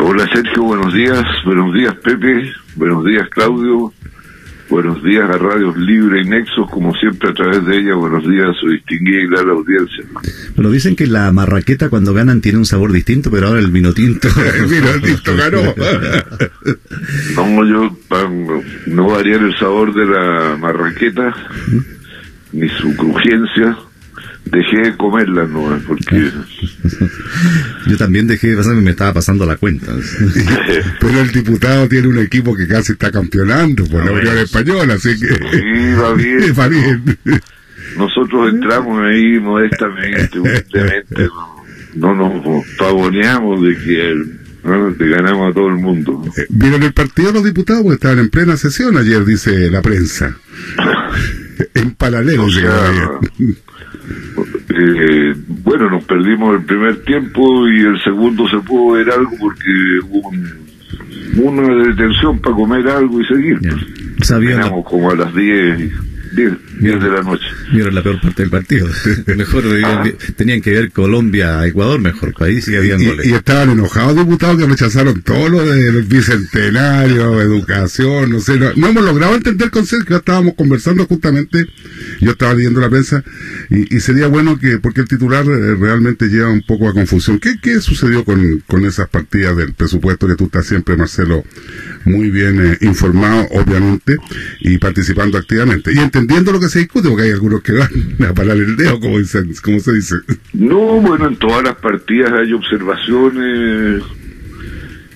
Hola Sergio, buenos días. Buenos días Pepe. Buenos días Claudio. Buenos días a Radios Libre y Nexos, como siempre a través de ella. Buenos días a su distinguida y gran audiencia. Bueno, dicen que la marraqueta cuando ganan tiene un sabor distinto, pero ahora el vino tinto. el vino tinto ganó. no, yo no variar el sabor de la marraqueta, ni su crujencia, dejé de comerla, ¿no? Porque... Yo también dejé de pasar, me estaba pasando la cuenta. Pero el diputado tiene un equipo que casi está campeonando por la Unión Española, así que... Sí, va bien. va bien. Nosotros entramos ahí modestamente, humildemente, no, nos pavoneamos de que ganamos a todo el mundo. ¿Vieron el partido los diputados? Porque estaban en plena sesión ayer, dice la prensa. en paralelo. O eh, bueno, nos perdimos el primer tiempo y el segundo se pudo ver algo porque hubo una detención para comer algo y seguir. Sabíamos como a las 10 10, de la noche. Vieron la peor parte del partido. mejor ah. tenían que ver Colombia, Ecuador, mejor país y habían goles. Y, estaban enojados diputados que rechazaron todo lo del bicentenario, educación, no sé. No, hemos logrado entender con que estábamos conversando justamente, yo estaba leyendo la prensa, y, sería bueno que, porque el titular eh, realmente lleva un poco a confusión. ¿Qué, qué sucedió con, con esas partidas del presupuesto que tú estás siempre, Marcelo, muy bien eh, informado, obviamente, y participando activamente? Y lo que se discute, porque hay algunos que van a parar el dedo, como, dicen, se dice. No, bueno, en todas las partidas hay observaciones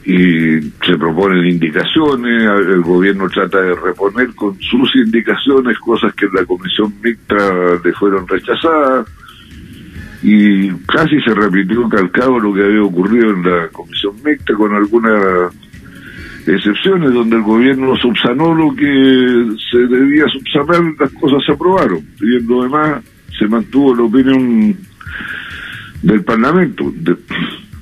y se proponen indicaciones, el gobierno trata de reponer con sus indicaciones cosas que en la comisión mixta le fueron rechazadas y casi se repitió calcado lo que había ocurrido en la comisión mixta con algunas excepciones donde el gobierno subsanó lo que se debía subsanar, las cosas se aprobaron. Y en lo demás se mantuvo la opinión del Parlamento.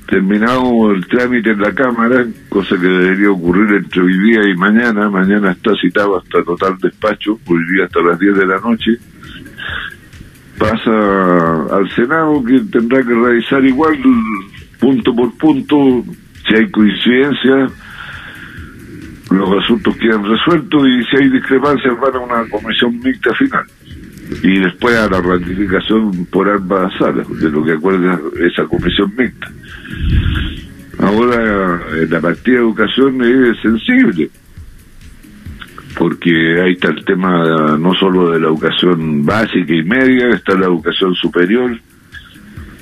terminado el trámite en la Cámara, cosa que debería ocurrir entre hoy día y mañana, mañana está citado hasta total despacho, hoy día hasta las 10 de la noche, pasa al Senado que tendrá que revisar igual punto por punto si hay coincidencia los asuntos quedan resueltos y si hay discrepancias van a una comisión mixta final. Y después a la ratificación por ambas salas, de lo que acuerda esa comisión mixta. Ahora, la partida de educación es sensible, porque ahí está el tema no solo de la educación básica y media, está la educación superior.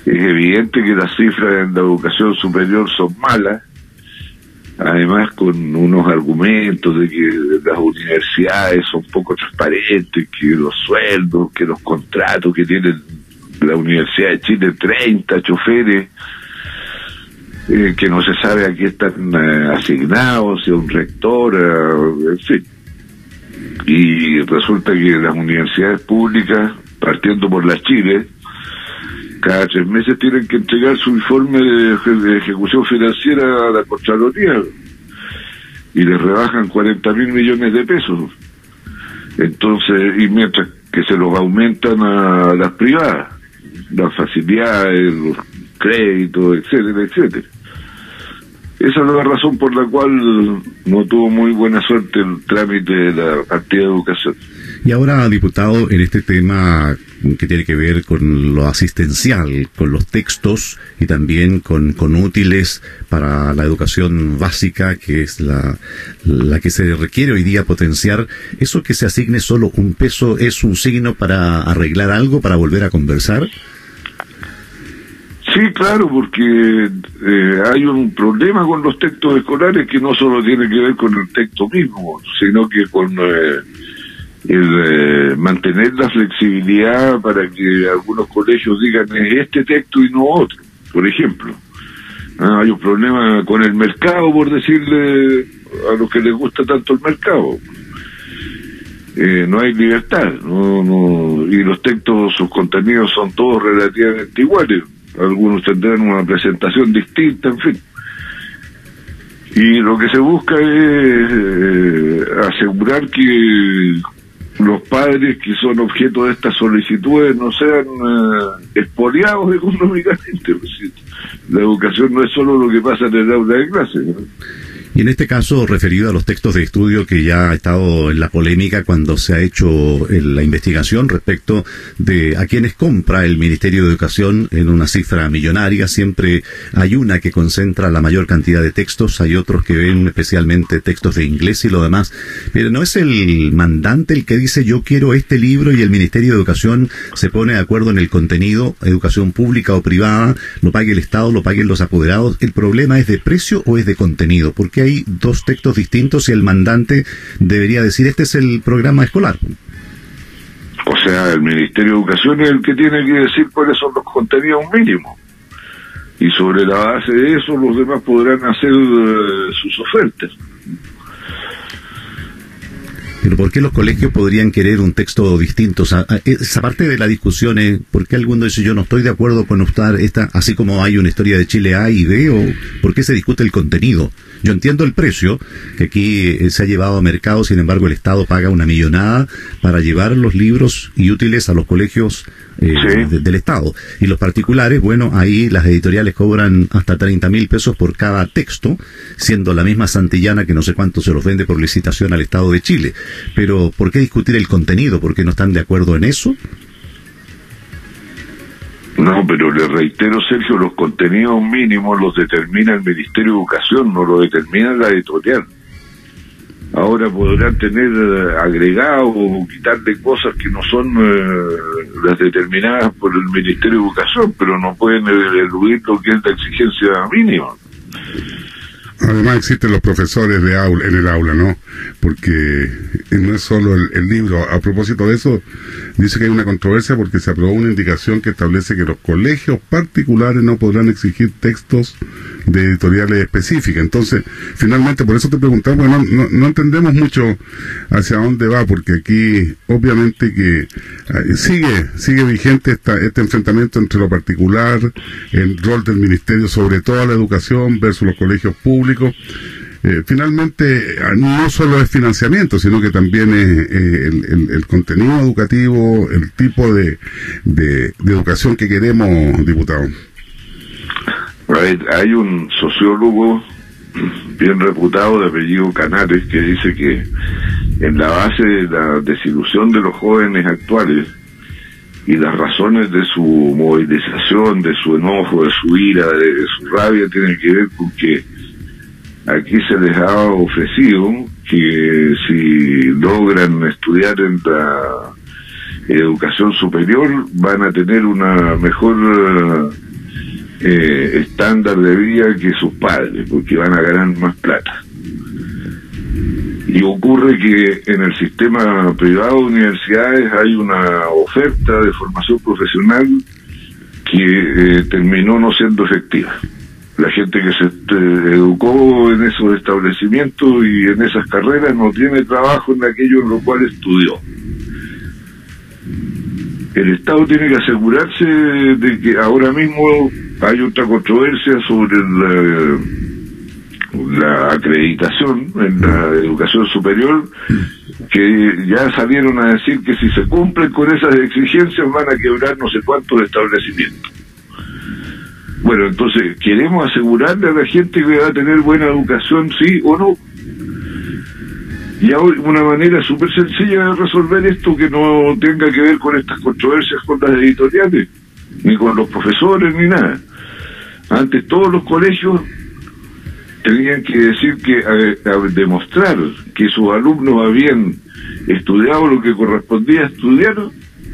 Es evidente que las cifras en la educación superior son malas, además con unos argumentos de que las universidades son poco transparentes, que los sueldos, que los contratos que tienen la Universidad de Chile, 30 choferes, eh, que no se sabe a qué están eh, asignados, si un rector, eh, en fin. Y resulta que las universidades públicas, partiendo por las Chile, tres meses tienen que entregar su informe de, ejecución financiera a la Contraloría y les rebajan 40 mil millones de pesos. Entonces, y mientras que se los aumentan a las privadas, las facilidades, los créditos, etcétera, etcétera. Esa es la razón por la cual no tuvo muy buena suerte el trámite de la partida de educación. Y ahora, diputado, en este tema que tiene que ver con lo asistencial, con los textos y también con, con útiles para la educación básica, que es la, la que se requiere hoy día potenciar, ¿eso que se asigne solo un peso es un signo para arreglar algo, para volver a conversar? Sí, claro, porque eh, hay un problema con los textos escolares que no solo tiene que ver con el texto mismo, sino que con... Eh, el eh, mantener la flexibilidad para que algunos colegios digan este texto y no otro, por ejemplo. Ah, hay un problema con el mercado, por decirle a los que les gusta tanto el mercado. Eh, no hay libertad, no, no, y los textos, sus contenidos son todos relativamente iguales. Algunos tendrán una presentación distinta, en fin. Y lo que se busca es eh, asegurar que los padres que son objeto de estas solicitudes no sean eh, expoliados económicamente. Pues, la educación no es solo lo que pasa en el aula de clase. Y en este caso, referido a los textos de estudio que ya ha estado en la polémica cuando se ha hecho la investigación respecto de a quienes compra el Ministerio de Educación en una cifra millonaria, siempre hay una que concentra la mayor cantidad de textos, hay otros que ven especialmente textos de inglés y lo demás, pero no es el mandante el que dice yo quiero este libro y el Ministerio de Educación se pone de acuerdo en el contenido, educación pública o privada, lo pague el Estado, lo paguen los apoderados, el problema es de precio o es de contenido, porque hay dos textos distintos y el mandante debería decir este es el programa escolar. O sea, el Ministerio de Educación es el que tiene que decir cuáles son los contenidos mínimos. Y sobre la base de eso los demás podrán hacer eh, sus ofertas. Pero ¿por qué los colegios podrían querer un texto distinto? Esa parte de la discusión es, ¿por qué alguno dice yo no estoy de acuerdo con usted esta, así como hay una historia de Chile A y B, o por qué se discute el contenido? Yo entiendo el precio, que aquí eh, se ha llevado a mercado, sin embargo el Estado paga una millonada para llevar los libros y útiles a los colegios eh, del Estado. Y los particulares, bueno, ahí las editoriales cobran hasta 30 mil pesos por cada texto, siendo la misma Santillana que no sé cuánto se los vende por licitación al Estado de Chile. Pero, ¿por qué discutir el contenido? ¿Por qué no están de acuerdo en eso? No, pero le reitero, Sergio, los contenidos mínimos los determina el Ministerio de Educación, no lo determina la editorial. Ahora podrán tener eh, agregados o quitarle cosas que no son eh, las determinadas por el Ministerio de Educación, pero no pueden eludir lo que es la exigencia mínima. Además existen los profesores de aula, en el aula, ¿no? Porque no es solo el, libro. A propósito de eso, dice que hay una controversia porque se aprobó una indicación que establece que los colegios particulares no podrán exigir textos de editoriales específicas. Entonces, finalmente, por eso te preguntamos, no, no, entendemos mucho hacia dónde va, porque aquí obviamente que eh, sigue sigue vigente esta, este enfrentamiento entre lo particular, el rol del ministerio sobre toda la educación versus los colegios públicos eh, finalmente no solo es financiamiento, sino que también es eh, el, contenido educativo, el tipo de, de, educación que queremos, diputado. Hay un sociólogo bien reputado de apellido Canales que dice que en la base de la desilusión de los jóvenes actuales y las razones de su movilización, de su enojo, de su ira, de su rabia, tienen que ver con que aquí se les ha ofrecido que si logran estudiar en la educación superior van a tener una mejor eh, estándar de vida que sus padres, porque van a ganar más plata. Y ocurre que en el sistema privado de universidades hay una oferta de formación profesional que eh, terminó no siendo efectiva la gente que se este, educó en esos establecimientos y en esas carreras no tiene trabajo en aquello en lo cual estudió. El Estado tiene que asegurarse de que ahora mismo hay otra controversia sobre la, la acreditación en la educación superior, que ya salieron a decir que si se cumplen con esas exigencias van a quebrar no sé cuántos establecimientos. Bueno, entonces, ¿queremos asegurarle a la gente que va a tener buena educación, sí o no? Y ahora una manera súper sencilla de resolver esto que no tenga que ver con estas controversias con las editoriales, ni con los profesores, ni nada. Antes todos los colegios tenían que decir que, demostrar que sus alumnos habían estudiado lo que correspondía estudiar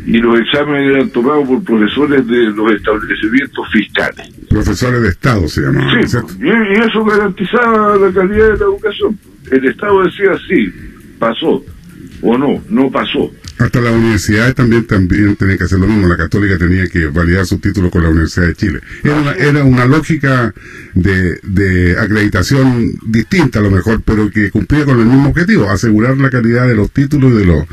y los exámenes eran tomados por profesores de los establecimientos fiscales. Profesores de Estado se llamaban. Sí, y, eso garantizaba la calidad de la educación. El Estado decía sí, pasó, o no, no pasó. Hasta la universidad también, también tenía que hacer lo mismo. La católica tenía que validar su título con la Universidad de Chile. Era una, era una lógica de, de acreditación distinta a lo mejor, pero que cumplía con el mismo objetivo, asegurar la calidad de los títulos y de los,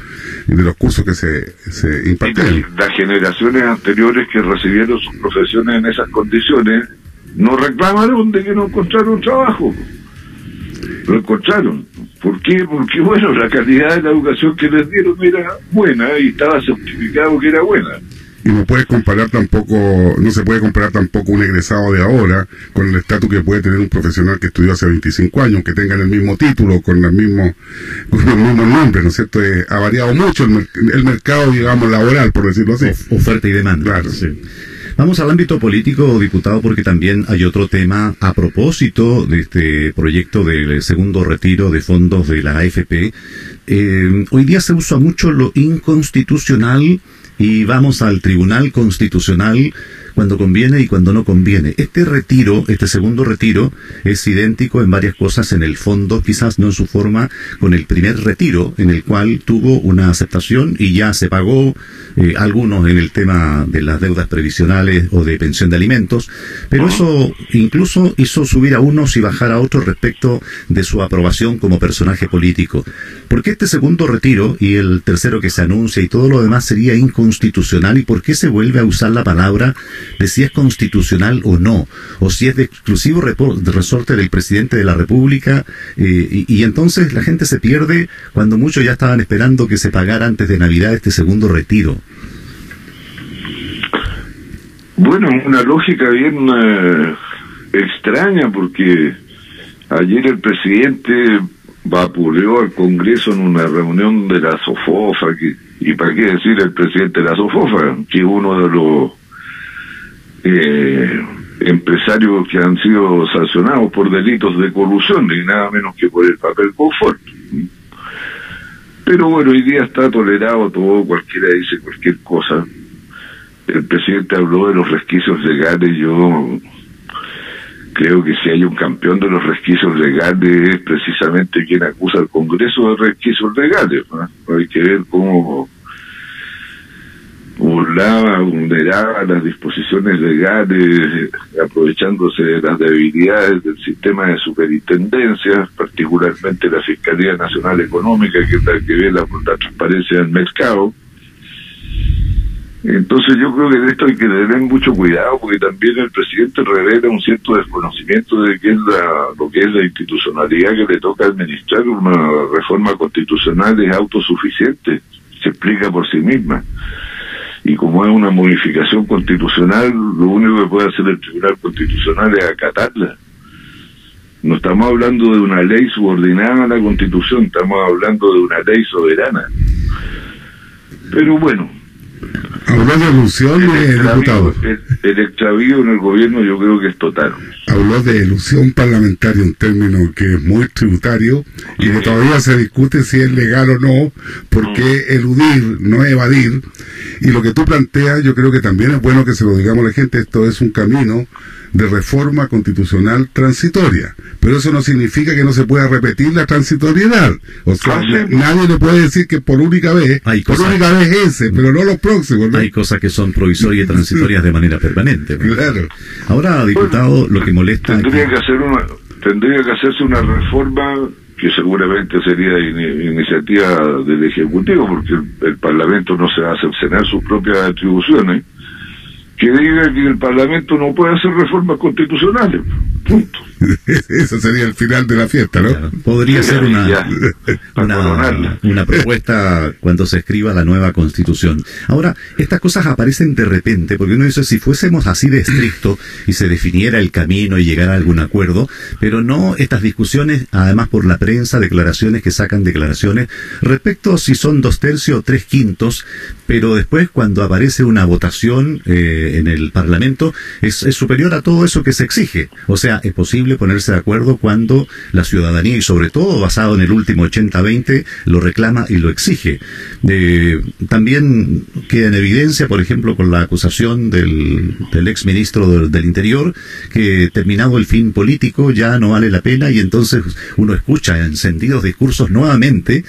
de los cursos que se, se impartían. Las generaciones anteriores que recibieron sus profesiones en esas condiciones no reclamaron de que no encontraron trabajo. Lo encontraron ¿Por qué? Porque, bueno, la calidad de la educación que les dieron era buena y estaba certificado que era buena y no puedes comparar tampoco, no se puede comparar tampoco un egresado de ahora con el estatus que puede tener un profesional que estudió hace 25 años, que tengan el mismo título, con el mismo, con el mismo nombre, ¿no es cierto? Eh, ha variado mucho el, mercado, digamos, laboral, por decirlo así. oferta y demanda. Claro. Sí. Vamos al ámbito político, diputado, porque también hay otro tema a propósito de este proyecto del segundo retiro de fondos de la AFP. Eh, hoy día se usa mucho lo inconstitucional y vamos al Tribunal Constitucional cuando conviene y cuando no conviene. Este retiro, este segundo retiro, es idéntico en varias cosas en el fondo, quizás no en su forma con el primer retiro, en el cual tuvo una aceptación y ya se pagó eh, algunos en el tema de las deudas previsionales o de pensión de alimentos, pero eso incluso hizo subir a unos y bajar a otros respecto de su aprobación como personaje político. ¿Por qué este segundo retiro y el tercero que se anuncia y todo lo demás sería inconstitucional y por qué se vuelve a usar la palabra de si es constitucional o no, o si es de exclusivo resorte del presidente de la República, eh, y, entonces la gente se pierde cuando muchos ya estaban esperando que se pagara antes de Navidad este segundo retiro. Bueno, una lógica bien eh, extraña porque ayer el presidente vapuleó al Congreso en una reunión de la SOFOFA, y para qué decir el presidente de la SOFOFA, que uno de los eh, empresarios que han sido sancionados por delitos de corrupción, y nada menos que por el papel confort. Pero bueno, hoy día está tolerado todo, cualquiera dice cualquier cosa. El presidente habló de los resquicios legales, yo creo que si hay un campeón de los resquicios legales es precisamente quien acusa al Congreso de resquicios legales. Hay que ver cómo burlaba, vulneraba las disposiciones legales, aprovechándose de las debilidades del sistema de superintendencia, particularmente la Fiscalía Nacional Económica, que es la que ve la, transparencia del mercado. Entonces yo creo que de esto hay que tener mucho cuidado porque también el presidente revela un cierto desconocimiento de qué es la, lo que es la institucionalidad que le toca administrar una reforma constitucional es autosuficiente, se explica por sí misma y como es una modificación constitucional, lo único que puede hacer el Tribunal Constitucional es acatarla. No estamos hablando de una ley subordinada a la Constitución, estamos hablando de una ley soberana. Pero bueno, Habló de ilusión, el diputado. El, extravío en el gobierno yo creo que es total. Habló de ilusión parlamentaria, un término que es muy tributario y que todavía se discute si es legal o no, porque mm. eludir no evadir. Y lo que tú planteas, yo creo que también es bueno que se lo digamos a la gente, esto es un camino de reforma constitucional transitoria. Pero eso no significa que no se pueda repetir la transitoriedad. O sea, ah, nadie le puede decir que por única vez, por única vez ese, pero no los próximos. Hay cosas que son provisorias y transitorias de manera permanente. Claro. Ahora, diputado, lo que molesta... Tendría que, hacer una, tendría que hacerse una reforma que seguramente sería iniciativa del Ejecutivo, porque el, el, Parlamento no se va a cercenar sus propias atribuciones que diga que el Parlamento no puede hacer reformas constitucionales. Punto. Eso sería el final de la fiesta, ¿no? podría ser una, una, una, propuesta cuando se escriba la nueva constitución. Ahora, estas cosas aparecen de repente, porque uno dice, si fuésemos así de estricto y se definiera el camino y llegara a algún acuerdo, pero no estas discusiones, además por la prensa, declaraciones que sacan declaraciones, respecto a si son dos tercios o tres quintos, pero después cuando aparece una votación eh, en el Parlamento, es, es superior a todo eso que se exige. O sea, es posible ponerse de acuerdo cuando la ciudadanía, y sobre todo basado en el último 80-20, lo reclama y lo exige. Eh, también queda en evidencia, por ejemplo, con la acusación del, del ex ministro del, Interior, que terminado el fin político ya no vale la pena y entonces uno escucha encendidos discursos nuevamente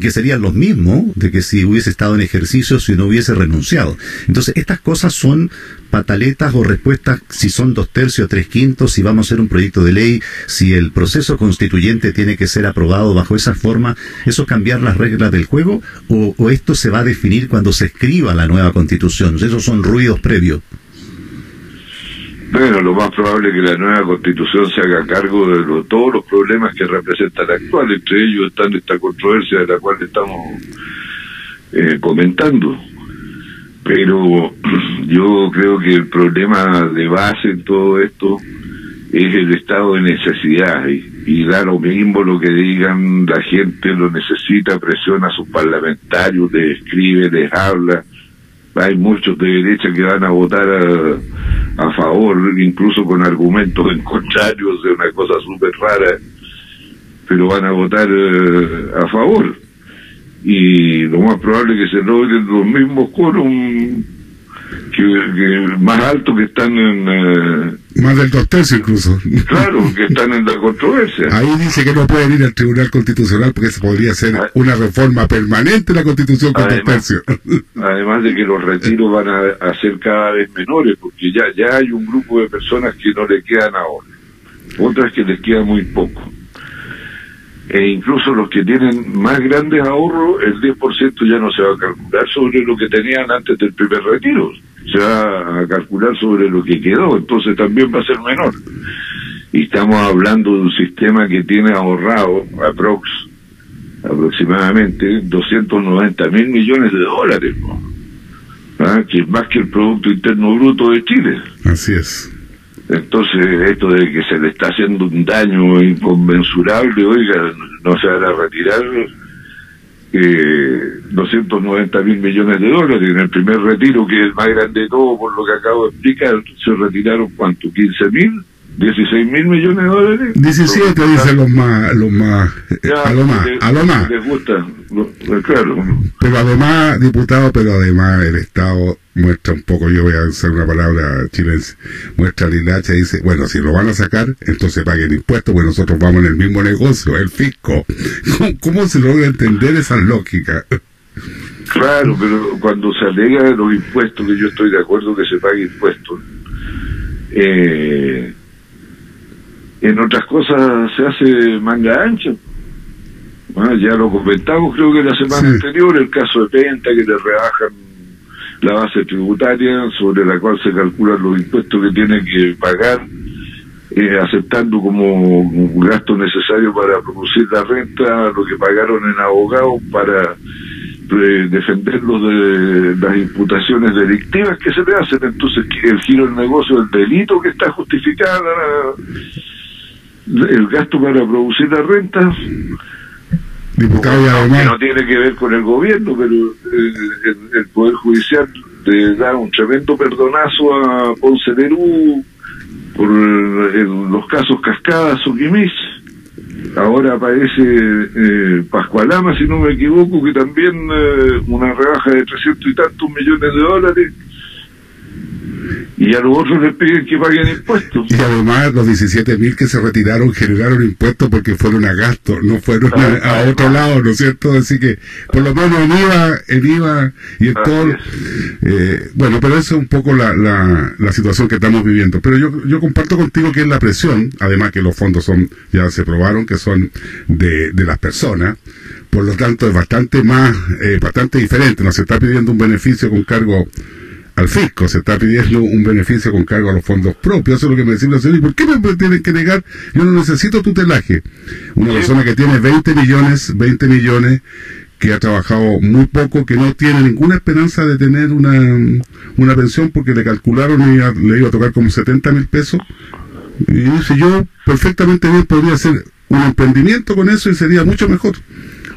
que serían los mismos de que si hubiese estado en ejercicio, si no hubiese renunciado. Entonces, estas cosas son pataletas o respuestas si son dos tercios, tres quintos, si vamos a hacer un proyecto de ley, si el proceso constituyente tiene que ser aprobado bajo esa forma, ¿eso cambiar las reglas del juego? ¿O, esto se va a definir cuando se escriba la nueva constitución? Esos son ruidos previos. Bueno, lo más probable es que la nueva constitución se haga cargo de todos los problemas que representa la actual. Entre ellos están esta controversia de la cual estamos eh, comentando. Pero yo creo que el problema de base en todo esto es el estado de necesidad y, y da lo mismo lo que digan, la gente lo necesita, presiona a sus parlamentarios, les escribe, les habla. Hay muchos de derecha que van a votar a, favor, incluso con argumentos en contrarios de una cosa súper rara, pero van a votar eh, a favor. Y lo más probable es que se logren los mismos quórum que, más alto que están en... Eh, más del dos tercios incluso. Claro, que están en la controversia. Ahí dice que no pueden ir al Tribunal Constitucional porque se podría ser ah. una reforma permanente de la Constitución con dos tercios. Además de que los retiros van a, a, ser cada vez menores porque ya, ya hay un grupo de personas que no le quedan ahora, otras que les queda muy poco e incluso los que tienen más grandes ahorros, el 10% ya no se va a calcular sobre lo que tenían antes del primer retiro, se va a calcular sobre lo que quedó, entonces también va a ser menor. Y estamos hablando de un sistema que tiene ahorrado aprox, aproximadamente 290 mil millones de dólares, ¿Ah? que es más que el Producto Interno Bruto de Chile. Así es. Entonces, esto de que se le está haciendo un daño inconmensurable, oiga, no se van a retirar eh, 290 mil millones de dólares. En el primer retiro, que es el más grande de todo, por lo que acabo de explicar, se retiraron, ¿cuánto? ¿15 mil? 16 mil millones de dólares. 17 dicen los más, los más, a lo más, a lo más. Les gusta, claro. Pero además, diputado, pero además el Estado muestra un poco, yo voy a usar una palabra chilense, muestra la hilacha y dice, bueno, si lo van a sacar, entonces paguen impuestos, pues nosotros vamos en el mismo negocio, el fisco. ¿Cómo, cómo se logra entender esa lógica? Claro, pero cuando se alega de los impuestos, que yo estoy de acuerdo que se pague impuestos, eh, en otras cosas se hace manga ancha. Ah, ya lo comentamos creo que la semana anterior, el caso de Penta, que le rebajan la base tributaria sobre la cual se calculan los impuestos que tiene que pagar, eh, aceptando como un gasto necesario para producir la renta lo que pagaron en abogados para eh, defenderlos de las imputaciones delictivas que se le hacen. Entonces, el giro del negocio, el delito que está justificada el gasto para producir la renta Diputado, que no tiene que ver con el gobierno, pero eh, el, Poder Judicial le da un tremendo perdonazo a Ponce Perú por los casos Cascadas o Quimis. Ahora aparece eh, Pascualama, si no me equivoco, que también eh, una rebaja de 300 y tantos millones de dólares y a los otros les piden que paguen impuestos. Y además los 17 mil que se retiraron generaron impuestos porque fueron a gasto, no fueron a, otro lado, ¿no es cierto? Así que por lo menos en IVA, en IVA y en todo, eh, bueno, pero eso es un poco la, la, situación que estamos viviendo. Pero yo, yo comparto contigo que es la presión, además que los fondos son, ya se probaron que son de, de las personas, por lo tanto es bastante más, eh, bastante diferente, no se está pidiendo un beneficio con cargo al fisco, se está pidiendo un beneficio con cargo a los fondos propios, eso es lo que me decía la señora, ¿y por qué me tienen que negar? Yo no necesito tutelaje. Una persona que tiene 20 millones, 20 millones, que ha trabajado muy poco, que no tiene ninguna esperanza de tener una, una pensión porque le calcularon y le iba a tocar como 70 mil pesos. Y dice, yo perfectamente bien podría hacer un emprendimiento con eso y sería mucho mejor.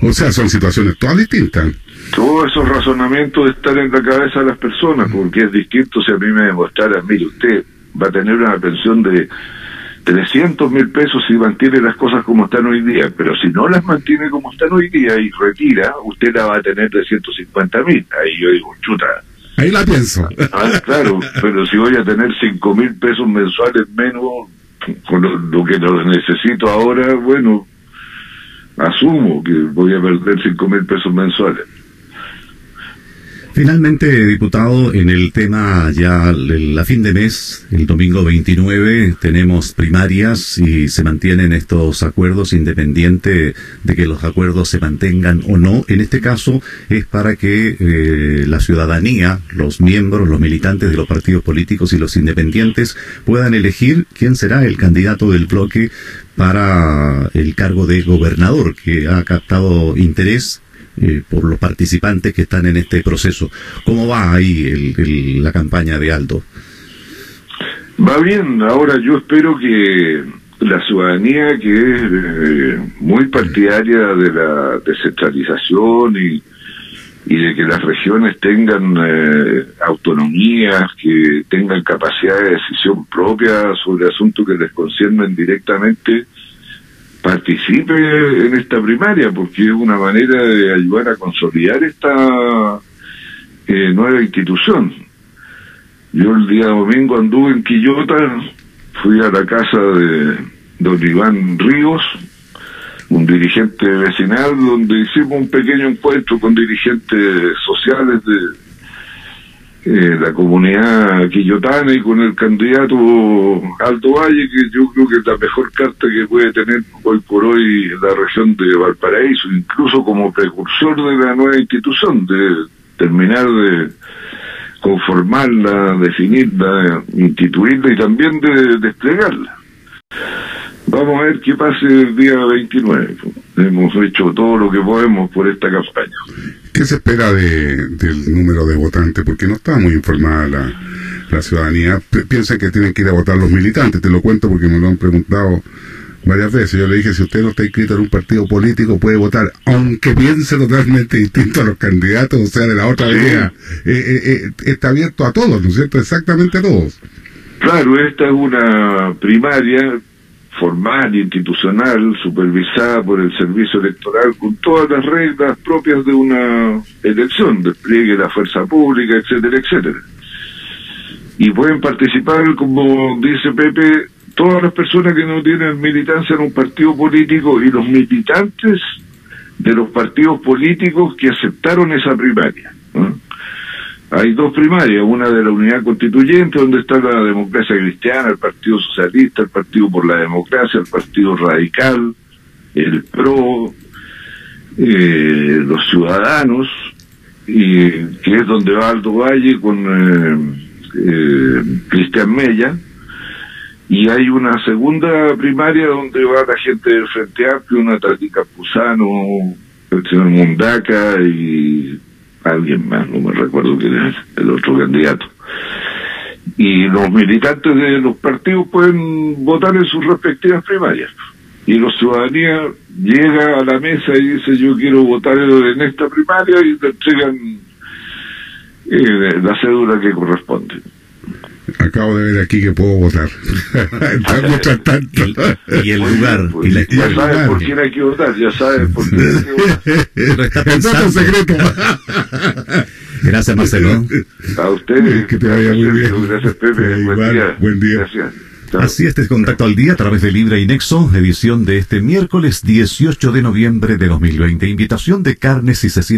O sea, son situaciones todas distintas todos esos razonamientos están en la cabeza de las personas, porque es distinto si a mí me demostrara, mire, usted va a tener una pensión de 300 mil pesos si mantiene las cosas como están hoy día, pero si no las mantiene como están hoy día y retira, usted la va a tener de 150 mil. Ahí yo digo, chuta. Ahí la pienso. Ah, claro, pero si voy a tener 5 mil pesos mensuales menos con lo, que lo necesito ahora, bueno, asumo que voy a perder 5 mil pesos mensuales. Finalmente, diputado, en el tema ya a fin de mes, el domingo 29, tenemos primarias y se mantienen estos acuerdos independiente de que los acuerdos se mantengan o no. En este caso es para que eh, la ciudadanía, los miembros, los militantes de los partidos políticos y los independientes puedan elegir quién será el candidato del bloque para el cargo de gobernador, que ha captado interés eh, por los participantes que están en este proceso. ¿Cómo va ahí la campaña de Aldo? Va bien, ahora yo espero que la ciudadanía que es eh, muy partidaria de la descentralización y, y de que las regiones tengan eh, autonomías, que tengan capacidad de decisión propia sobre asuntos que les conciernen directamente, participe en esta primaria, porque es una manera de ayudar a consolidar esta eh, nueva institución. Yo el día domingo anduve en Quillota, fui a la casa de don Iván Ríos, un dirigente vecinal, donde hicimos un pequeño encuentro con dirigentes sociales de eh, la comunidad quillotana y con el candidato Alto Valle, que yo creo que es la mejor carta que puede tener hoy por hoy la región de Valparaíso, incluso como precursor de la nueva institución, de terminar de conformarla, definirla, instituirla y también de desplegarla. Vamos a ver qué pase el día 29. Hemos hecho todo lo que podemos por esta campaña. ¿Qué se espera de, del número de votantes? Porque no está muy informada la, la ciudadanía. Piensa que tienen que ir a votar los militantes. Te lo cuento porque me lo han preguntado varias veces. Yo le dije, si usted no está inscrito en un partido político, puede votar, aunque piense totalmente distinto a los candidatos, o sea, de la otra vía. Eh, eh, eh, está abierto a todos, ¿no es cierto? Exactamente a todos. Claro, esta es una primaria formal, institucional, supervisada por el servicio electoral con todas las reglas propias de una elección, despliegue de la fuerza pública, etcétera, etcétera. Y pueden participar, como dice Pepe, todas las personas que no tienen militancia en un partido político y los militantes de los partidos políticos que aceptaron esa primaria. Hay dos primarias, una de la unidad constituyente, donde está la democracia cristiana, el Partido Socialista, el Partido por la Democracia, el Partido Radical, el PRO, eh, los ciudadanos, y que es donde va Aldo Valle con eh, eh, Cristian Mella, y hay una segunda primaria donde va la gente del Frente Amplio, una Tati Campuzano, el señor Mundaca y alguien más, no me recuerdo quién es el otro candidato. Y los militantes de los partidos pueden votar en sus respectivas primarias. Y la ciudadanía llega a la mesa y dice yo quiero votar en esta primaria y te entregan eh, la cédula que corresponde. Acabo de ver aquí que puedo votar. y, el lugar. Pues, ya sabes por quién hay que votar, ya sabes por quién hay que votar. Pero está pensando. secreto. Gracias, Marcelo. A ustedes. Que te vaya muy bien. Gracias, Pepe. buen día. Buen día. Gracias. Así este contacto al día a través de Libre y Nexo, edición de este miércoles 18 de noviembre de 2020. Invitación de carnes y cecinas.